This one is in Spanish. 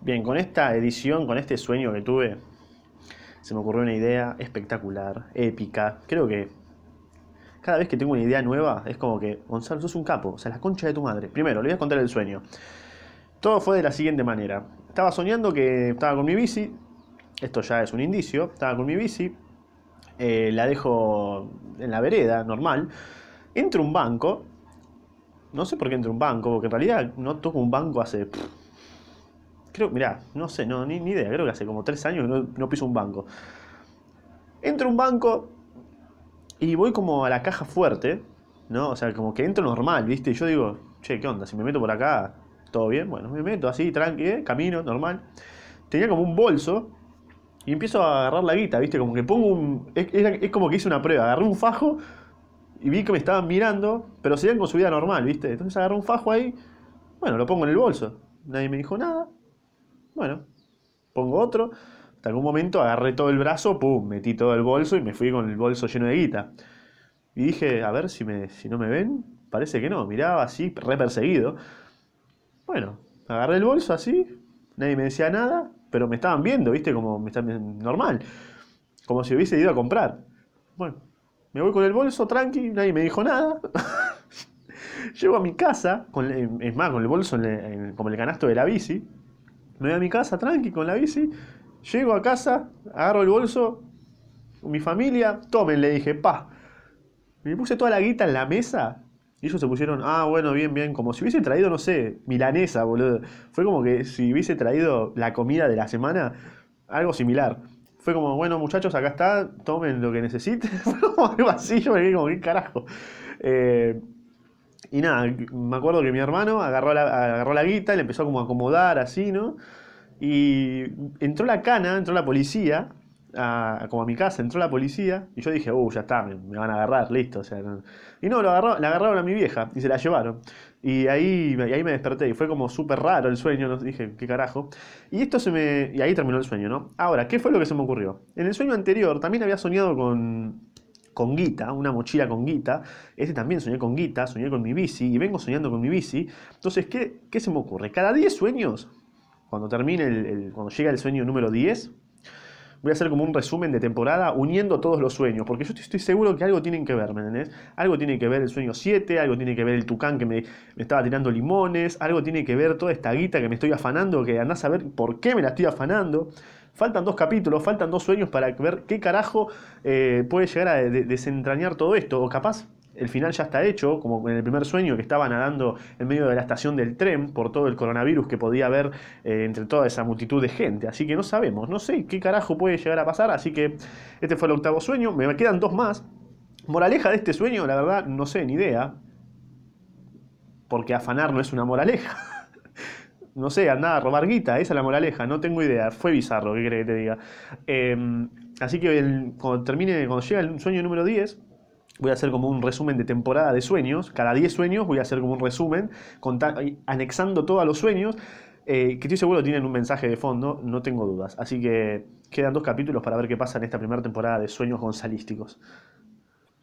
Bien, con esta edición, con este sueño que tuve, se me ocurrió una idea espectacular, épica. Creo que cada vez que tengo una idea nueva, es como que, Gonzalo, sos un capo, o sea, la concha de tu madre. Primero, le voy a contar el sueño. Todo fue de la siguiente manera. Estaba soñando que estaba con mi bici, esto ya es un indicio, estaba con mi bici, eh, la dejo en la vereda, normal, entro un banco, no sé por qué entro un banco, porque en realidad no toco un banco hace... creo, mirá, no sé, no, ni, idea, creo que hace como tres años no, piso un banco. Entro un banco y voy como a la caja fuerte, ¿no? O sea, como que entro normal, ¿viste? Y yo digo, che, ¿qué onda? Si me meto por acá, ¿todo bien? Bueno, me meto así, tranqui, ¿eh? camino, normal. Tenía como un bolso y empiezo a agarrar la guita, ¿viste? Como que pongo un... Es, como que hice una prueba, agarré un fajo y vi que me estaban mirando, pero seguían con su vida normal, ¿viste? Entonces agarré un fajo ahí, bueno, lo pongo en el bolso. Nadie me dijo nada. Bueno, pongo otro. Hasta algún momento agarré todo el brazo, pum, metí todo el bolso y me fui con el bolso lleno de guita. Y dije, a ver si, me, si no me ven. Parece que no, miraba así, re perseguido. Bueno, agarré el bolso así, nadie me decía nada, pero me estaban viendo, ¿viste? Como me están normal. Como si hubiese ido a comprar. Bueno, me voy con el bolso tranqui, nadie me dijo nada. Llego a mi casa, con, es más, con el bolso como el canasto de la bici. Me voy a mi casa tranqui con la bici. Llego a casa, agarro el bolso, mi familia, tomen, le dije, pa. Me puse toda la guita en la mesa y ellos se pusieron, ah, bueno, bien, bien, como si hubiese traído, no sé, milanesa, boludo. Fue como que si hubiese traído la comida de la semana, algo similar. Fue como, bueno, muchachos, acá está, tomen lo que necesiten. Fue como algo así, yo me quedé como, ¿qué carajo? Eh, y nada, me acuerdo que mi hermano agarró la, agarró la guita y le empezó como a acomodar así, ¿no? Y entró la cana, entró la policía, como a mi casa, entró la policía y yo dije, uh, ya está, me, van a agarrar, listo. O sea, Y no, lo agarró, la agarraron a mi vieja y se la llevaron. Y ahí, ahí me desperté y fue como súper raro el sueño, dije, ¿qué carajo? Y esto se me... Y ahí terminó el sueño, ¿no? Ahora, ¿qué fue lo que se me ocurrió? En el sueño anterior también había soñado con, con guita, una mochila con guita. Este también soñé con guita, soñé con mi bici y vengo soñando con mi bici. Entonces, ¿qué, qué se me ocurre? Cada 10 sueños, cuando termine el, cuando llega el sueño número 10, voy a hacer como un resumen de temporada uniendo todos los sueños, porque yo estoy seguro que algo tienen que ver, ¿me entendés? Algo tiene que ver el sueño 7, algo tiene que ver el tucán que me, estaba tirando limones, algo tiene que ver toda esta guita que me estoy afanando, que andás a ver por qué me la estoy afanando. Faltan dos capítulos, faltan dos sueños para ver qué carajo eh, puede llegar a desentrañar todo esto. O capaz el final ya está hecho, como en el primer sueño que estaba nadando en medio de la estación del tren por todo el coronavirus que podía haber eh, entre toda esa multitud de gente. Así que no sabemos, no sé qué carajo puede llegar a pasar. Así que este fue el octavo sueño, me quedan dos más. Moraleja de este sueño, la verdad, no sé, ni idea. Porque afanar no es una moraleja. no sé, andar a robar guita, esa es la moraleja, no tengo idea. Fue bizarro, ¿qué crees que te diga? Em, así que cuando termine, cuando llega el sueño número 10, voy a hacer como un resumen de temporada de sueños. Cada 10 sueños voy a hacer como un resumen, anexando todos los sueños, eh, que estoy seguro tienen un mensaje de fondo, no tengo dudas. Así que quedan dos capítulos para ver qué pasa en esta primera temporada de Sueños Gonzalísticos.